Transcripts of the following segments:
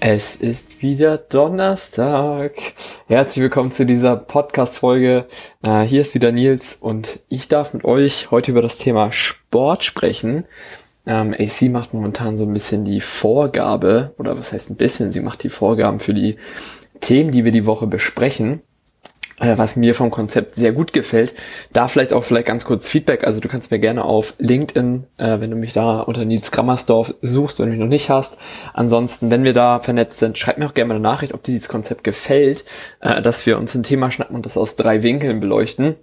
Es ist wieder Donnerstag. Herzlich willkommen zu dieser Podcast-Folge. Äh, hier ist wieder Nils und ich darf mit euch heute über das Thema Sport sprechen. Ähm, AC macht momentan so ein bisschen die Vorgabe, oder was heißt ein bisschen, sie macht die Vorgaben für die Themen, die wir die Woche besprechen. Äh, was mir vom Konzept sehr gut gefällt. Da vielleicht auch vielleicht ganz kurz Feedback. Also du kannst mir gerne auf LinkedIn, äh, wenn du mich da unter Nils Grammersdorf suchst, wenn du mich noch nicht hast. Ansonsten, wenn wir da vernetzt sind, schreib mir auch gerne mal eine Nachricht, ob dir dieses Konzept gefällt, äh, dass wir uns ein Thema schnappen und das aus drei Winkeln beleuchten.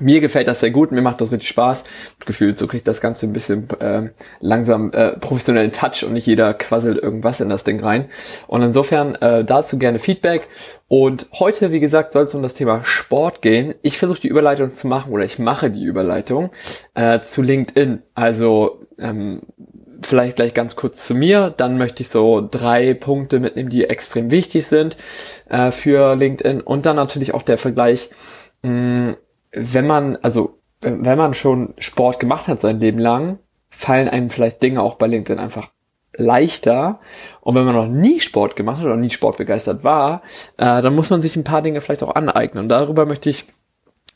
Mir gefällt das sehr gut, mir macht das richtig Spaß. Gefühlt, so kriegt das Ganze ein bisschen äh, langsam äh, professionellen Touch und nicht jeder quasselt irgendwas in das Ding rein. Und insofern äh, dazu gerne Feedback. Und heute, wie gesagt, soll es um das Thema Sport gehen. Ich versuche die Überleitung zu machen oder ich mache die Überleitung äh, zu LinkedIn. Also ähm, vielleicht gleich ganz kurz zu mir. Dann möchte ich so drei Punkte mitnehmen, die extrem wichtig sind äh, für LinkedIn. Und dann natürlich auch der Vergleich. Mh, wenn man, also wenn man schon Sport gemacht hat sein Leben lang, fallen einem vielleicht Dinge auch bei LinkedIn einfach leichter. Und wenn man noch nie Sport gemacht hat oder nie sportbegeistert war, äh, dann muss man sich ein paar Dinge vielleicht auch aneignen. Und darüber möchte ich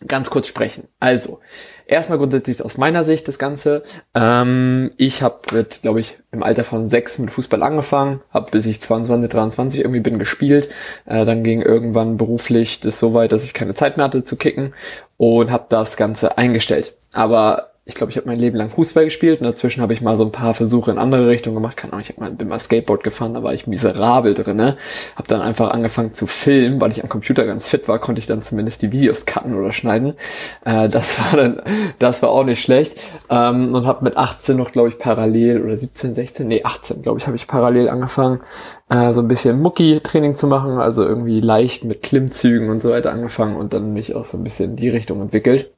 ganz kurz sprechen. Also, erstmal grundsätzlich aus meiner Sicht das Ganze. Ähm, ich habe mit, glaube ich, im Alter von sechs mit Fußball angefangen, habe bis ich 22, 23 irgendwie bin gespielt. Äh, dann ging irgendwann beruflich das so weit, dass ich keine Zeit mehr hatte zu kicken und habe das Ganze eingestellt. Aber ich glaube, ich habe mein Leben lang Fußball gespielt und dazwischen habe ich mal so ein paar Versuche in andere Richtungen gemacht. Kann auch, ich hab mal, bin mal Skateboard gefahren, da war ich miserabel drin. Ne? Habe dann einfach angefangen zu filmen, weil ich am Computer ganz fit war, konnte ich dann zumindest die Videos cutten oder schneiden. Äh, das war dann, das war auch nicht schlecht. Ähm, und habe mit 18 noch, glaube ich, parallel oder 17, 16, nee 18, glaube ich, habe ich parallel angefangen, äh, so ein bisschen Mucki-Training zu machen, also irgendwie leicht mit Klimmzügen und so weiter angefangen und dann mich auch so ein bisschen in die Richtung entwickelt.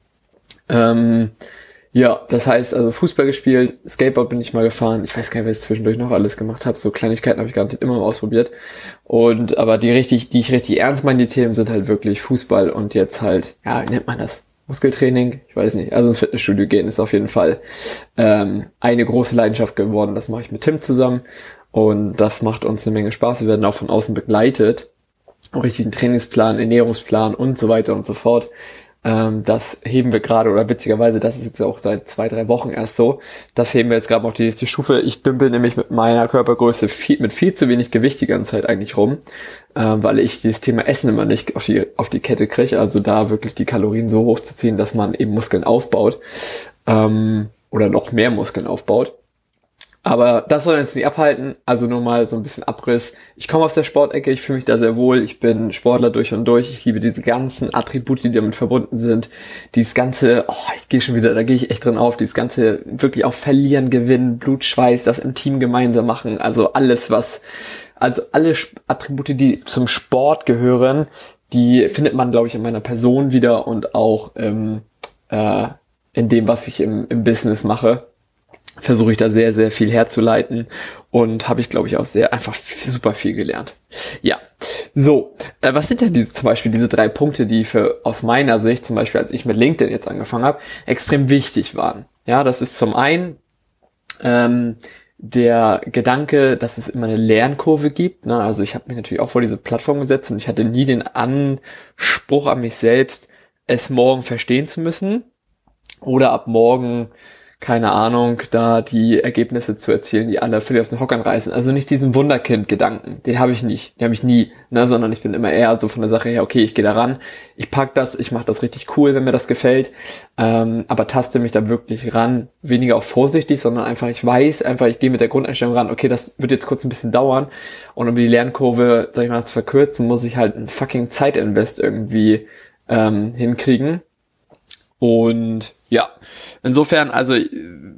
Ähm, ja, das heißt, also Fußball gespielt, Skateboard bin ich mal gefahren. Ich weiß gar nicht, was ich zwischendurch noch alles gemacht habe. So Kleinigkeiten habe ich gerade immer mal ausprobiert. Und aber die richtig, die ich richtig ernst meine, die Themen sind halt wirklich Fußball und jetzt halt, ja, wie nennt man das? Muskeltraining? Ich weiß nicht. Also ins Fitnessstudio gehen ist auf jeden Fall ähm, eine große Leidenschaft geworden. Das mache ich mit Tim zusammen und das macht uns eine Menge Spaß. Wir werden auch von außen begleitet. Auch richtigen Trainingsplan, Ernährungsplan und so weiter und so fort. Ähm, das heben wir gerade, oder witzigerweise, das ist jetzt auch seit zwei, drei Wochen erst so. Das heben wir jetzt gerade auf die nächste Stufe. Ich dümpel nämlich mit meiner Körpergröße viel, mit viel zu wenig Gewicht die ganze Zeit eigentlich rum, äh, weil ich dieses Thema Essen immer nicht auf die, auf die Kette kriege. Also da wirklich die Kalorien so hoch zu ziehen, dass man eben Muskeln aufbaut ähm, oder noch mehr Muskeln aufbaut. Aber das soll uns nicht abhalten. Also nur mal so ein bisschen Abriss. Ich komme aus der Sportecke, ich fühle mich da sehr wohl. Ich bin Sportler durch und durch. Ich liebe diese ganzen Attribute, die damit verbunden sind. Dieses ganze, oh, ich gehe schon wieder, da gehe ich echt drin auf. Dieses ganze wirklich auch verlieren, gewinnen, Blutschweiß, das im Team gemeinsam machen. Also alles, was, also alle Attribute, die zum Sport gehören, die findet man, glaube ich, in meiner Person wieder und auch ähm, äh, in dem, was ich im, im Business mache versuche ich da sehr, sehr viel herzuleiten und habe ich, glaube ich, auch sehr einfach super viel gelernt. Ja, so, äh, was sind denn diese zum Beispiel diese drei Punkte, die für aus meiner Sicht, zum Beispiel als ich mit LinkedIn jetzt angefangen habe, extrem wichtig waren? Ja, das ist zum einen ähm, der Gedanke, dass es immer eine Lernkurve gibt. Ne? Also ich habe mich natürlich auch vor diese Plattform gesetzt und ich hatte nie den Anspruch an mich selbst, es morgen verstehen zu müssen oder ab morgen keine Ahnung, da die Ergebnisse zu erzielen, die alle völlig aus den Hockern reißen. Also nicht diesen Wunderkind-Gedanken, den habe ich nicht, den habe ich nie, ne, sondern ich bin immer eher so von der Sache her, okay, ich gehe da ran, ich pack das, ich mache das richtig cool, wenn mir das gefällt, ähm, aber taste mich da wirklich ran, weniger auch vorsichtig, sondern einfach, ich weiß einfach, ich gehe mit der Grundeinstellung ran, okay, das wird jetzt kurz ein bisschen dauern und um die Lernkurve, sag ich mal, zu verkürzen, muss ich halt ein fucking Zeitinvest irgendwie ähm, hinkriegen Und ja, insofern, also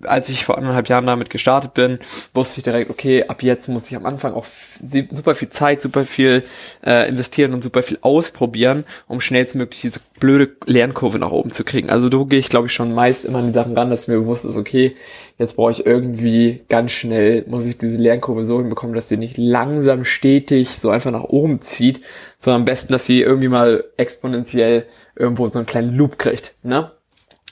als ich vor anderthalb Jahren damit gestartet bin, wusste ich direkt, okay, ab jetzt muss ich am Anfang auch super viel Zeit, super viel äh, investieren und super viel ausprobieren, um schnellstmöglich diese blöde Lernkurve nach oben zu kriegen. Also so gehe ich, glaube ich, schon meist immer an die Sachen ran, dass mir bewusst ist, okay, jetzt brauche ich irgendwie ganz schnell, muss ich diese Lernkurve so hinbekommen, dass sie nicht langsam stetig so einfach nach oben zieht, sondern am besten, dass sie irgendwie mal exponentiell irgendwo so einen kleinen Loop kriegt. Ne?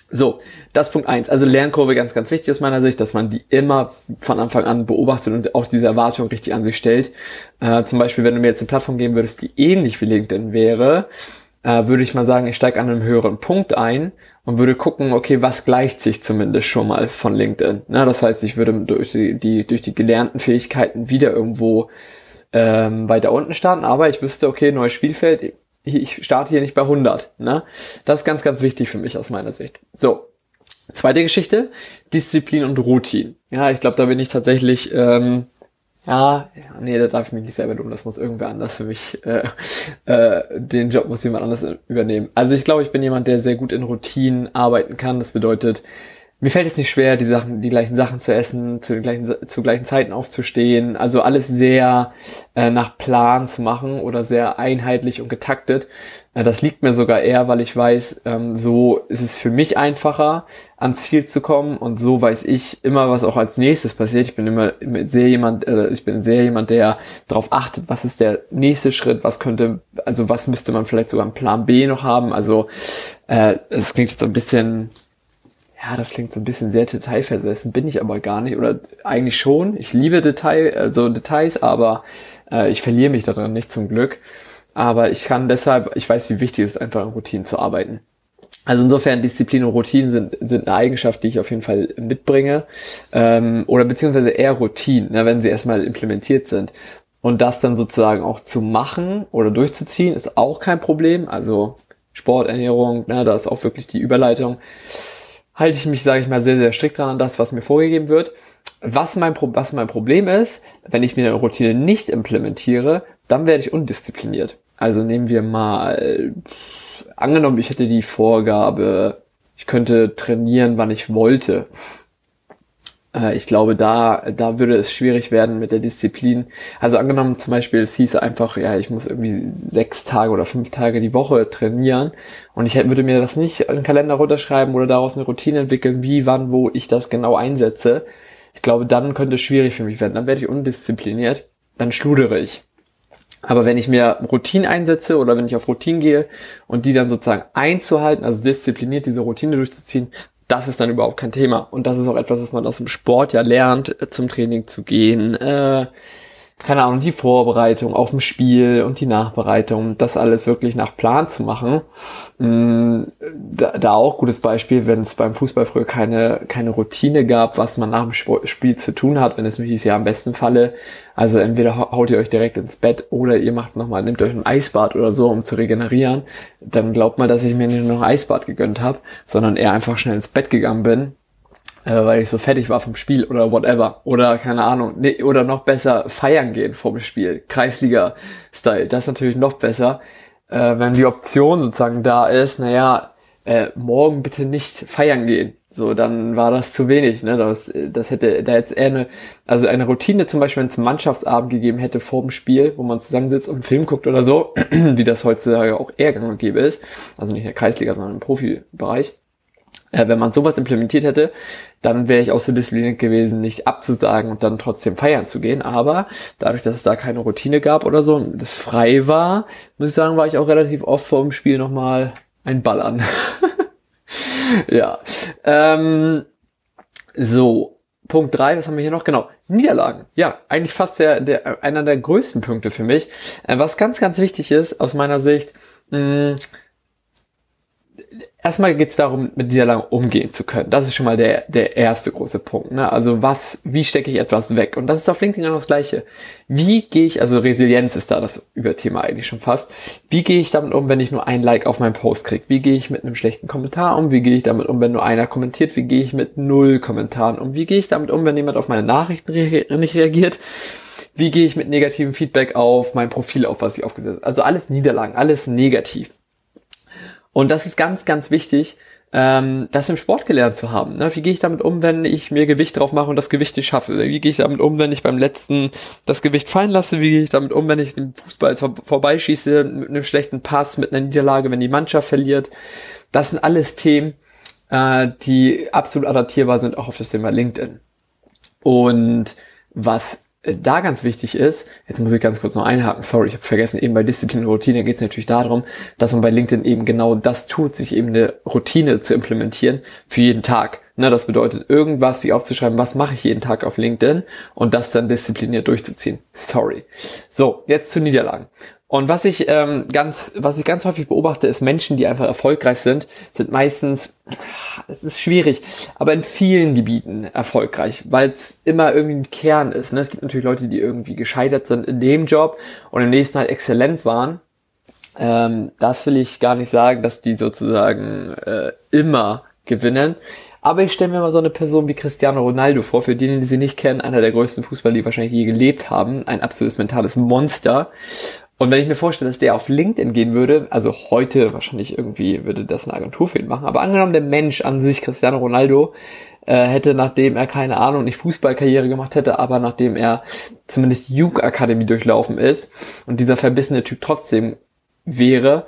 So, das Punkt eins. Also Lernkurve ganz, ganz wichtig aus meiner Sicht, dass man die immer von Anfang an beobachtet und auch diese Erwartung richtig an sich stellt. Äh, zum Beispiel, wenn du mir jetzt eine Plattform geben würdest, die ähnlich wie LinkedIn wäre, äh, würde ich mal sagen, ich steige an einem höheren Punkt ein und würde gucken, okay, was gleicht sich zumindest schon mal von LinkedIn. Na, das heißt, ich würde durch die, die, durch die gelernten Fähigkeiten wieder irgendwo ähm, weiter unten starten, aber ich wüsste, okay, neues Spielfeld, ich starte hier nicht bei 100. Ne? Das ist ganz, ganz wichtig für mich aus meiner Sicht. So, zweite Geschichte, Disziplin und Routine. Ja, ich glaube, da bin ich tatsächlich, ähm, ja, nee, da darf ich mich nicht selber tun, das muss irgendwer anders für mich, äh, äh, den Job muss jemand anders übernehmen. Also ich glaube, ich bin jemand, der sehr gut in Routinen arbeiten kann. Das bedeutet, mir fällt es nicht schwer, die Sachen, die gleichen Sachen zu essen, zu den gleichen, zu gleichen Zeiten aufzustehen. Also alles sehr äh, nach Plan zu machen oder sehr einheitlich und getaktet. Äh, das liegt mir sogar eher, weil ich weiß, ähm, so ist es für mich einfacher, ans Ziel zu kommen und so weiß ich immer, was auch als nächstes passiert. Ich bin immer, sehr jemand, äh, ich bin sehr jemand, der darauf achtet, was ist der nächste Schritt, was könnte, also was müsste man vielleicht sogar im Plan B noch haben. Also äh, es klingt jetzt so ein bisschen ja, das klingt so ein bisschen sehr detailversessen, bin ich aber gar nicht. Oder eigentlich schon. Ich liebe Detail, also Details, aber äh, ich verliere mich daran nicht zum Glück. Aber ich kann deshalb, ich weiß, wie wichtig es ist, einfach in Routinen zu arbeiten. Also insofern Disziplin und Routinen sind, sind eine Eigenschaft, die ich auf jeden Fall mitbringe. Ähm, oder beziehungsweise eher Routinen, ne, wenn sie erstmal implementiert sind. Und das dann sozusagen auch zu machen oder durchzuziehen, ist auch kein Problem. Also Sporternährung, ne, da ist auch wirklich die Überleitung halte ich mich, sage ich mal, sehr, sehr strikt dran an das, was mir vorgegeben wird. Was mein, Pro was mein Problem ist, wenn ich mir eine Routine nicht implementiere, dann werde ich undiszipliniert. Also nehmen wir mal, angenommen, ich hätte die Vorgabe, ich könnte trainieren, wann ich wollte. Äh, ich glaube, da, da würde es schwierig werden mit der Disziplin. Also angenommen zum Beispiel, es hieße einfach, ja, ich muss irgendwie sechs Tage oder fünf Tage die Woche trainieren und ich würde mir das nicht in den Kalender runterschreiben oder daraus eine Routine entwickeln, wie, wann, wo ich das genau einsetze. Ich glaube, dann könnte es schwierig für mich werden. Dann werde ich undiszipliniert, dann schludere ich. Aber wenn ich mir Routinen einsetze oder wenn ich auf Routinen gehe und die dann sozusagen einzuhalten, also diszipliniert diese Routine durchzuziehen, das ist dann überhaupt kein Thema. Und das ist auch etwas, was man aus dem Sport ja lernt, äh, zum Training zu gehen. Äh, keine Ahnung, die Vorbereitung auf dem Spiel und die Nachbereitung, das alles wirklich nach Plan zu machen. Mm, da, da auch gutes Beispiel, wenn es beim Fußball früher keine, keine Routine gab, was man nach dem Spiel zu tun hat, wenn es mich ja am besten Falle. Also entweder haut ihr euch direkt ins Bett oder ihr macht nochmal, nehmt euch ein Eisbad oder so, um zu regenerieren. Dann glaubt mal, dass ich mir nicht nur ein Eisbad gegönnt habe, sondern eher einfach schnell ins Bett gegangen bin äh, weil ich so fertig war vom Spiel oder whatever. Oder keine Ahnung. Nee, oder noch besser feiern gehen vom Spiel. Kreisliga-Style. Das ist natürlich noch besser. Äh, wenn die Option sozusagen da ist, naja, äh, morgen bitte nicht feiern gehen. So, dann war das zu wenig. Ne? Das, das hätte da jetzt eher eine, also eine Routine zum Beispiel, wenn es Mannschaftsabend gegeben hätte vor dem Spiel, wo man zusammensitzt und einen Film guckt oder so, wie das heutzutage auch eher gang und gäbe ist. Also nicht in der Kreisliga, sondern im Profibereich äh, wenn man sowas implementiert hätte, dann wäre ich auch so diszipliniert gewesen, nicht abzusagen und dann trotzdem feiern zu gehen. Aber dadurch, dass es da keine Routine gab oder so und das frei war, muss ich sagen, war ich auch relativ oft vor dem Spiel nochmal ein Ballern. ja. Ähm, so. Punkt drei, was haben wir hier noch? Genau, Niederlagen. Ja, eigentlich fast der, der, einer der größten Punkte für mich. Äh, was ganz, ganz wichtig ist, aus meiner Sicht, mh, erstmal geht es darum, mit Niederlagen umgehen zu können. Das ist schon mal der, der erste große Punkt. Ne? Also was, wie stecke ich etwas weg? Und das ist auf LinkedIn genau das Gleiche. Wie gehe ich, also Resilienz ist da das Überthema eigentlich schon fast. Wie gehe ich damit um, wenn ich nur ein Like auf meinen Post kriege? Wie gehe ich mit einem schlechten Kommentar um? Wie gehe ich damit um, wenn nur einer kommentiert? Wie gehe ich mit null Kommentaren um? Wie gehe ich damit um, wenn jemand auf meine Nachrichten re nicht reagiert? Wie gehe ich mit negativem Feedback auf mein Profil auf, was ich aufgesetzt habe? Also alles Niederlagen, alles negativ. Und das ist ganz, ganz wichtig, ähm, das im Sport gelernt zu haben. Ne? Wie gehe ich damit um, wenn ich mir Gewicht drauf mache und das Gewicht nicht schaffe? Wie gehe ich damit um, wenn ich beim letzten das Gewicht fallen lasse? Wie gehe ich damit um, wenn ich den Fußball vor vorbeischieße mit einem schlechten Pass, mit einer Niederlage, wenn die Mannschaft verliert? Das sind alles Themen, äh, die absolut adaptierbar sind, auch auf das Thema LinkedIn. Und was da ganz wichtig ist, jetzt muss ich ganz kurz noch einhaken, sorry, ich habe vergessen, eben bei Disziplin und Routine geht es natürlich darum, dass man bei LinkedIn eben genau das tut, sich eben eine Routine zu implementieren für jeden Tag. Ne, das bedeutet, irgendwas sich aufzuschreiben, was mache ich jeden Tag auf LinkedIn und das dann diszipliniert durchzuziehen. Sorry. So, jetzt zu Niederlagen. Und was ich ähm, ganz, was ich ganz häufig beobachte, ist Menschen, die einfach erfolgreich sind, sind meistens, es ist schwierig, aber in vielen Gebieten erfolgreich, weil es immer irgendwie ein Kern ist. Ne? Es gibt natürlich Leute, die irgendwie gescheitert sind in dem Job und im nächsten halt exzellent waren. Ähm, das will ich gar nicht sagen, dass die sozusagen äh, immer gewinnen. Aber ich stelle mir mal so eine Person wie Cristiano Ronaldo vor, für diejenigen, die sie nicht kennen, einer der größten Fußballer, die wahrscheinlich je gelebt haben, ein absolutes mentales Monster. Und wenn ich mir vorstelle, dass der auf LinkedIn gehen würde, also heute wahrscheinlich irgendwie würde das eine Agentur für machen, aber angenommen der Mensch an sich, Cristiano Ronaldo, äh, hätte, nachdem er keine Ahnung, nicht Fußballkarriere gemacht hätte, aber nachdem er zumindest Jugendakademie durchlaufen ist und dieser verbissene Typ trotzdem wäre,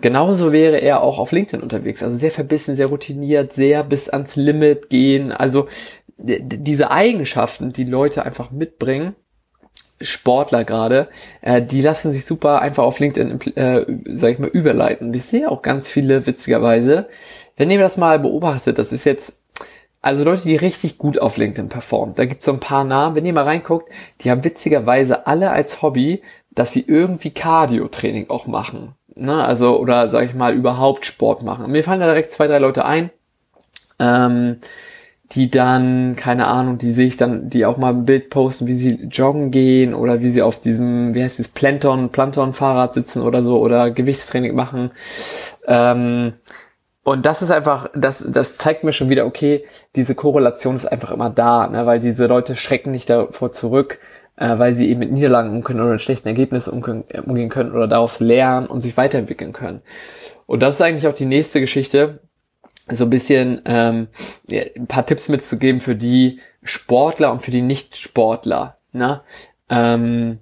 genauso wäre er auch auf LinkedIn unterwegs. Also sehr verbissen, sehr routiniert, sehr bis ans Limit gehen. Also diese Eigenschaften, die Leute einfach mitbringen, Sportler gerade, äh, die lassen sich super einfach auf LinkedIn, äh, sag ich mal, überleiten. Und ich sehe auch ganz viele, witzigerweise, wenn ihr das mal beobachtet, das ist jetzt, also Leute, die richtig gut auf LinkedIn performen. Da gibt's so ein paar Namen, wenn ihr mal reinguckt, die haben witzigerweise alle als Hobby, dass sie irgendwie Cardio-Training auch machen. Ne? Also, oder sag ich mal, überhaupt Sport machen. Und mir fallen da direkt zwei, drei Leute ein. Ähm, die dann, keine Ahnung, die sehe ich dann, die auch mal ein Bild posten, wie sie joggen gehen oder wie sie auf diesem, wie heißt das, Planton, Planton-Fahrrad sitzen oder so oder Gewichtstraining machen. Ähm, und das ist einfach, das, das zeigt mir schon wieder, okay, diese Korrelation ist einfach immer da, ne, weil diese Leute schrecken nicht davor zurück, äh, weil sie eben mit Niederlagen umgehen können oder mit schlechten Ergebnissen umgehen können oder daraus lernen und sich weiterentwickeln können. Und das ist eigentlich auch die nächste Geschichte, so ein bisschen ähm, ein paar Tipps mitzugeben für die Sportler und für die Nicht-Sportler. Ne? Ähm,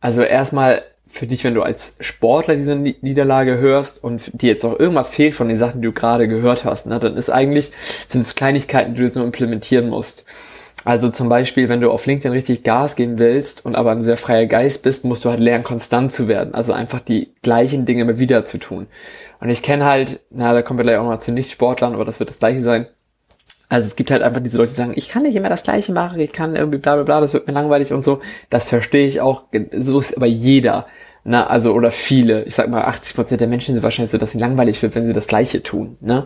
also erstmal für dich, wenn du als Sportler diese Niederlage hörst und dir jetzt auch irgendwas fehlt von den Sachen, die du gerade gehört hast, ne, dann ist eigentlich, sind es Kleinigkeiten, die du jetzt nur implementieren musst. Also zum Beispiel, wenn du auf LinkedIn richtig Gas geben willst und aber ein sehr freier Geist bist, musst du halt lernen, konstant zu werden. Also einfach die gleichen Dinge immer wieder zu tun. Und ich kenne halt, na, da kommen wir gleich auch mal zu Nicht-Sportlern, aber das wird das gleiche sein. Also es gibt halt einfach diese Leute, die sagen, ich kann nicht immer das Gleiche machen, ich kann irgendwie bla bla bla, das wird mir langweilig und so. Das verstehe ich auch. So ist aber jeder. Na, also, oder viele, ich sag mal, 80 Prozent der Menschen sind wahrscheinlich so, dass sie langweilig wird, wenn sie das Gleiche tun. Ne?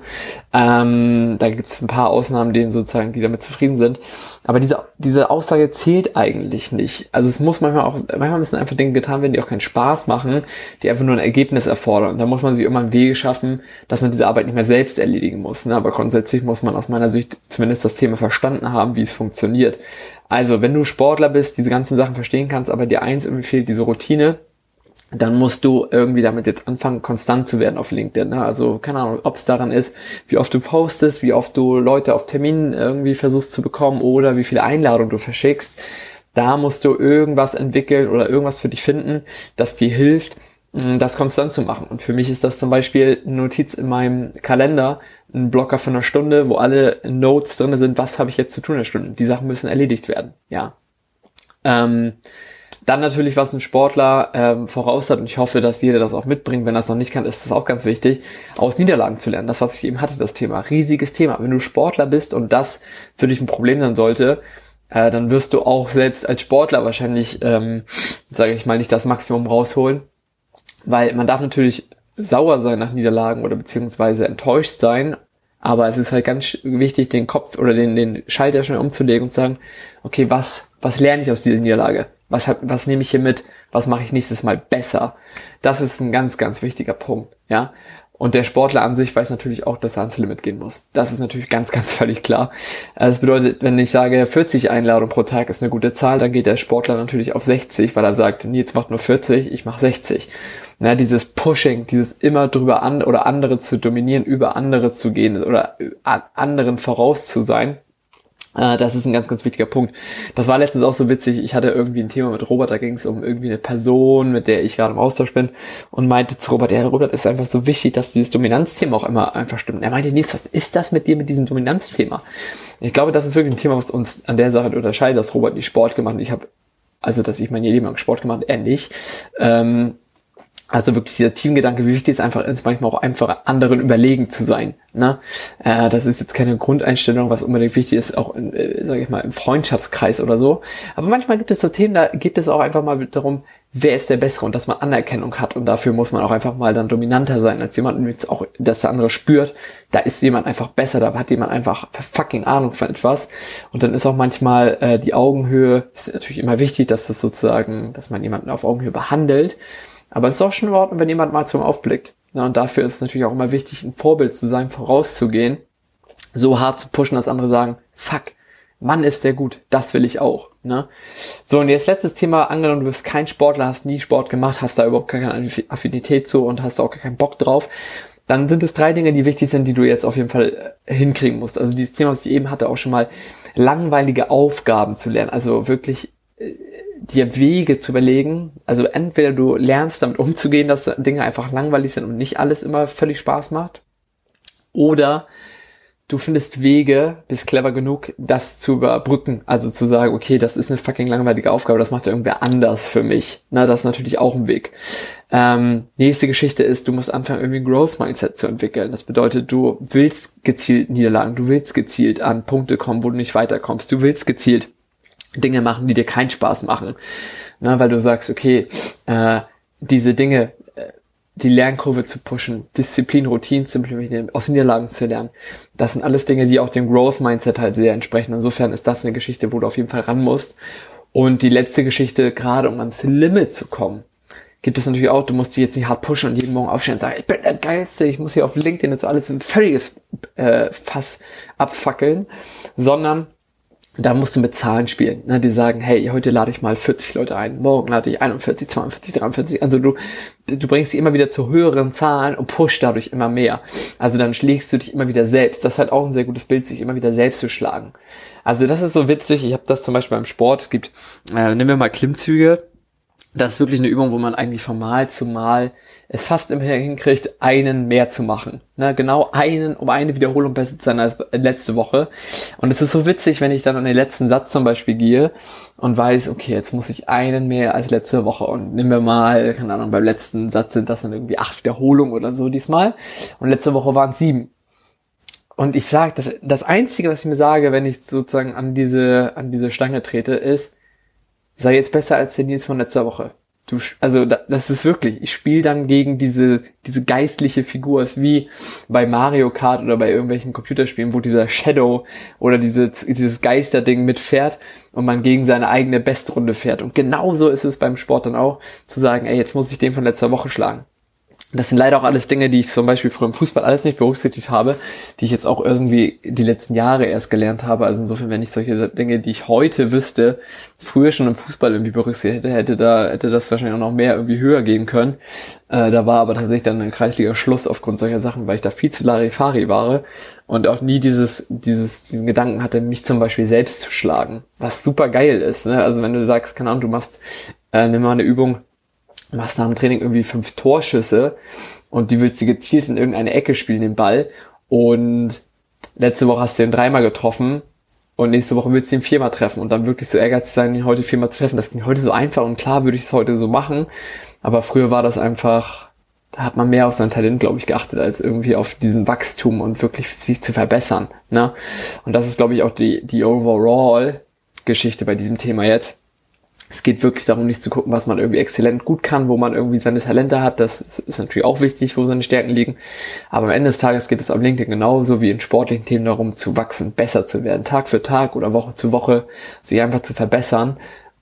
Ähm, da gibt es ein paar Ausnahmen, denen sozusagen, die damit zufrieden sind. Aber diese, diese Aussage zählt eigentlich nicht. Also es muss manchmal auch, manchmal müssen einfach Dinge getan werden, die auch keinen Spaß machen, die einfach nur ein Ergebnis erfordern. Da muss man sich immer einen Wege schaffen, dass man diese Arbeit nicht mehr selbst erledigen muss. Ne? Aber grundsätzlich muss man aus meiner Sicht zumindest das Thema verstanden haben, wie es funktioniert. Also, wenn du Sportler bist, diese ganzen Sachen verstehen kannst, aber dir eins irgendwie fehlt, diese Routine, dann musst du irgendwie damit jetzt anfangen, konstant zu werden auf LinkedIn. Ne? Also keine Ahnung, ob es daran ist, wie oft du postest, wie oft du Leute auf Terminen irgendwie versuchst zu bekommen oder wie viele Einladungen du verschickst. Da musst du irgendwas entwickeln oder irgendwas für dich finden, das dir hilft, mm, das konstant zu machen. Und für mich ist das zum Beispiel eine Notiz in meinem Kalender, ein Blocker für eine Stunde, wo alle Notes drinne sind, was habe ich jetzt zu tun in der Stunde. Die Sachen müssen erledigt werden. Ja. Ähm, dann natürlich, was ein Sportler ähm, voraus hat, und ich hoffe, dass jeder das auch mitbringt, wenn er es noch nicht kann, ist das auch ganz wichtig, aus Niederlagen zu lernen. Das, was ich eben hatte, das Thema. Riesiges Thema. Wenn du Sportler bist und das für dich ein Problem sein sollte, äh, dann wirst du auch selbst als Sportler wahrscheinlich, ähm, sage ich mal, nicht das Maximum rausholen. Weil man darf natürlich sauer sein nach Niederlagen oder beziehungsweise enttäuscht sein, aber es ist halt ganz wichtig, den Kopf oder den, den Schalter schnell umzulegen und zu sagen, okay, was, was lerne ich aus dieser Niederlage? Was, hab, was nehme ich hier mit? Was mache ich nächstes Mal besser? Das ist ein ganz, ganz wichtiger Punkt, ja. Und der Sportler an sich weiß natürlich auch, dass er ans Limit gehen muss. Das ist natürlich ganz, ganz völlig klar. Das bedeutet, wenn ich sage, 40 Einladungen pro Tag ist eine gute Zahl, dann geht der Sportler natürlich auf 60, weil er sagt, Nils macht nur 40, ich mache 60. Na, dieses Pushing, dieses immer drüber an oder andere zu dominieren, über andere zu gehen oder anderen voraus zu sein, das ist ein ganz, ganz wichtiger Punkt. Das war letztens auch so witzig. Ich hatte irgendwie ein Thema mit Robert, da ging es um irgendwie eine Person, mit der ich gerade im Austausch bin und meinte zu Robert, ja, Robert ist einfach so wichtig, dass dieses Dominanzthema auch immer einfach stimmt. Er meinte, Nils, was ist das mit dir mit diesem Dominanzthema? Ich glaube, das ist wirklich ein Thema, was uns an der Sache unterscheidet, dass Robert nicht Sport gemacht hat. Ich habe, also dass ich mein Leben lang Sport gemacht, er nicht. Ähm, also wirklich dieser Teamgedanke, wie wichtig es einfach ist, manchmal auch einfach anderen überlegen zu sein. Ne? Äh, das ist jetzt keine Grundeinstellung, was unbedingt wichtig ist, auch in, äh, sag ich mal, im Freundschaftskreis oder so. Aber manchmal gibt es so Themen, da geht es auch einfach mal darum, wer ist der Bessere und dass man Anerkennung hat. Und dafür muss man auch einfach mal dann dominanter sein als jemand, jetzt auch, dass der andere spürt, da ist jemand einfach besser, da hat jemand einfach fucking Ahnung von etwas. Und dann ist auch manchmal äh, die Augenhöhe, ist natürlich immer wichtig, dass das sozusagen, dass man jemanden auf Augenhöhe behandelt. Aber es ist auch schon in Ordnung, wenn jemand mal zum aufblickt. Ja, und dafür ist es natürlich auch immer wichtig, ein Vorbild zu sein, vorauszugehen, so hart zu pushen, dass andere sagen, fuck, Mann ist der gut, das will ich auch. Ne? So, und jetzt letztes Thema, angenommen, du bist kein Sportler, hast nie Sport gemacht, hast da überhaupt keine Affinität zu und hast auch keinen Bock drauf, dann sind es drei Dinge, die wichtig sind, die du jetzt auf jeden Fall äh, hinkriegen musst. Also dieses Thema, was ich eben hatte, auch schon mal langweilige Aufgaben zu lernen. Also wirklich äh, dir Wege zu überlegen. Also entweder du lernst damit umzugehen, dass Dinge einfach langweilig sind und nicht alles immer völlig Spaß macht. Oder du findest Wege, bist clever genug, das zu überbrücken. Also zu sagen, okay, das ist eine fucking langweilige Aufgabe, das macht irgendwer anders für mich. Na, das ist natürlich auch ein Weg. Ähm, nächste Geschichte ist, du musst anfangen, irgendwie ein Growth Mindset zu entwickeln. Das bedeutet, du willst gezielt Niederlagen, du willst gezielt an Punkte kommen, wo du nicht weiterkommst. Du willst gezielt Dinge machen, die dir keinen Spaß machen. Na, weil du sagst, okay, äh, diese Dinge, äh, die Lernkurve zu pushen, Disziplin, Routinen zu implementieren, aus Niederlagen zu lernen, das sind alles Dinge, die auch dem Growth Mindset halt sehr entsprechen. Insofern ist das eine Geschichte, wo du auf jeden Fall ran musst. Und die letzte Geschichte, gerade um ans Limit zu kommen, gibt es natürlich auch, du musst dich jetzt nicht hart pushen und jeden Morgen aufstehen und sagen, ich bin der Geilste, ich muss hier auf LinkedIn jetzt alles ein völliges äh, Fass abfackeln, sondern da musst du mit Zahlen spielen. Ne? Die sagen, hey, heute lade ich mal 40 Leute ein, morgen lade ich 41, 42, 43. Also du, du bringst sie immer wieder zu höheren Zahlen und push dadurch immer mehr. Also dann schlägst du dich immer wieder selbst. Das ist halt auch ein sehr gutes Bild, sich immer wieder selbst zu schlagen. Also das ist so witzig. Ich habe das zum Beispiel beim Sport. Es gibt, äh, nehmen wir mal Klimmzüge das ist wirklich eine Übung, wo man eigentlich von Mal zu Mal es fast immer hinkriegt, einen mehr zu machen. Ne, genau einen, um eine Wiederholung besser zu sein als letzte Woche. Und es ist so witzig, wenn ich dann an den letzten Satz zum Beispiel gehe und weiß, okay, jetzt muss ich einen mehr als letzte Woche. Und nehmen wir mal, keine Ahnung, beim letzten Satz sind das dann irgendwie acht Wiederholungen oder so diesmal. Und letzte Woche waren es sieben. Und ich sage, das, das Einzige, was ich mir sage, wenn ich sozusagen an diese, an diese Stange trete, ist, sei jetzt besser als der Nils von letzter Woche. Du, also das ist wirklich, ich spiele dann gegen diese, diese geistliche Figur, ist wie bei Mario Kart oder bei irgendwelchen Computerspielen, wo dieser Shadow oder diese, dieses Geisterding mitfährt und man gegen seine eigene Bestrunde fährt. Und genauso ist es beim Sport dann auch, zu sagen, ey, jetzt muss ich den von letzter Woche schlagen. Das sind leider auch alles Dinge, die ich zum Beispiel früher im Fußball alles nicht berücksichtigt habe, die ich jetzt auch irgendwie die letzten Jahre erst gelernt habe. Also insofern, wenn ich solche Dinge, die ich heute wüsste, früher schon im Fußball irgendwie berücksichtigt hätte, hätte da hätte das wahrscheinlich auch noch mehr irgendwie höher gehen können. Äh, da war aber tatsächlich dann ein kreislicher Schluss aufgrund solcher Sachen, weil ich da viel zu Larifari war und auch nie dieses dieses diesen Gedanken hatte, mich zum Beispiel selbst zu schlagen, was super geil ist. Ne? Also wenn du sagst, keine Ahnung, du machst äh, nimm mal eine Übung machst nach dem Training irgendwie fünf Torschüsse und die willst du gezielt in irgendeine Ecke spielen, den Ball. Und letzte Woche hast du ihn dreimal getroffen und nächste Woche willst du ihn viermal treffen und dann wirklich so ehrgeizig sein, ihn heute viermal zu treffen. Das ging heute so einfach und klar würde ich es heute so machen. Aber früher war das einfach, da hat man mehr auf sein Talent, glaube ich, geachtet, als irgendwie auf diesen Wachstum und wirklich sich zu verbessern. Ne? Und das ist, glaube ich, auch die, die Overall-Geschichte bei diesem Thema jetzt es geht wirklich darum, nicht zu gucken, was man irgendwie exzellent gut kann, wo man irgendwie seine Talente hat. Das ist natürlich auch wichtig, wo seine Stärken liegen. Aber am Ende des Tages geht es auf LinkedIn genauso wie in sportlichen Themen darum, zu wachsen, besser zu werden, Tag für Tag oder Woche zu Woche, sich einfach zu verbessern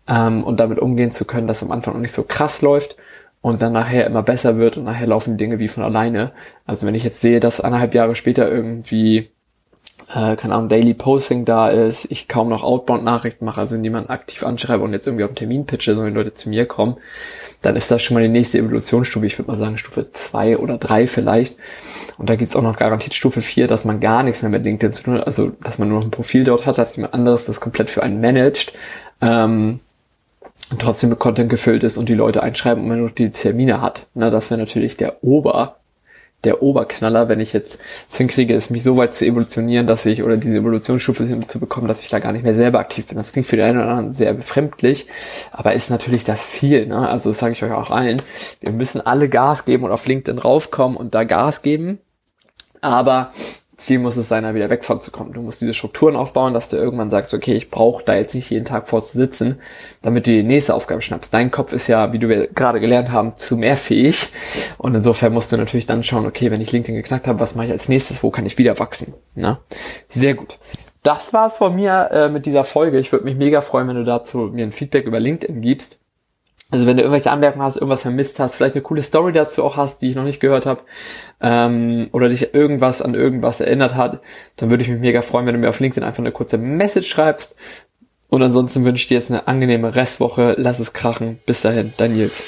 ähm, und damit umgehen zu können, dass am Anfang noch nicht so krass läuft und dann nachher immer besser wird und nachher laufen die Dinge wie von alleine. Also wenn ich jetzt sehe, dass anderthalb Jahre später irgendwie äh, keine Ahnung, Daily Posting da ist, ich kaum noch Outbound-Nachrichten mache, also niemanden aktiv anschreibe und jetzt irgendwie auf den Termin pitche, sondern Leute zu mir kommen, dann ist das schon mal die nächste Evolutionsstufe. Ich würde mal sagen Stufe zwei oder drei vielleicht. Und da gibt's auch noch garantiert Stufe vier, dass man gar nichts mehr mit LinkedIn zu tun hat, also dass man nur noch ein Profil dort hat, dass jemand anderes das komplett für einen managt. Ähm, und trotzdem mit Content gefüllt ist und die Leute einschreiben und man nur die Termine hat. Na, das wäre natürlich der Ober, der Oberknaller, wenn ich jetzt es hinkriege, es mich so weit zu evolutionieren, dass ich, oder diese Evolutionsstufe hinzubekommen, dass ich da gar nicht mehr selber aktiv bin. Das klingt für den einen oder anderen sehr befremdlich, aber ist natürlich das Ziel. Ne? Also das sage ich euch auch allen. Wir müssen alle Gas geben und auf LinkedIn raufkommen und da Gas geben. Aber Ziel muss es sein, da wieder weg von zu kommen. Du musst diese Strukturen aufbauen, dass du irgendwann sagst, okay, ich brauche da jetzt nicht jeden Tag vor zu sitzen, damit du die nächste Aufgabe schnappst. Dein Kopf ist ja, wie du gerade gelernt haben, zu mehr fähig. Und insofern musst du natürlich dann schauen, okay, wenn ich LinkedIn geknackt habe, was mache ich als nächstes, wo kann ich wieder wachsen? Na? Sehr gut. Das war's von mir äh, mit dieser Folge. Ich würde mich mega freuen, wenn du dazu mir ein Feedback über LinkedIn gibst. Also wenn du irgendwelche Anmerkungen hast, irgendwas vermisst hast, vielleicht eine coole Story dazu auch hast, die ich noch nicht gehört habe, ähm, oder dich irgendwas an irgendwas erinnert hat, dann würde ich mich mega freuen, wenn du mir auf LinkedIn einfach eine kurze Message schreibst. Und ansonsten wünsche ich dir jetzt eine angenehme Restwoche. Lass es krachen. Bis dahin, dein Nils.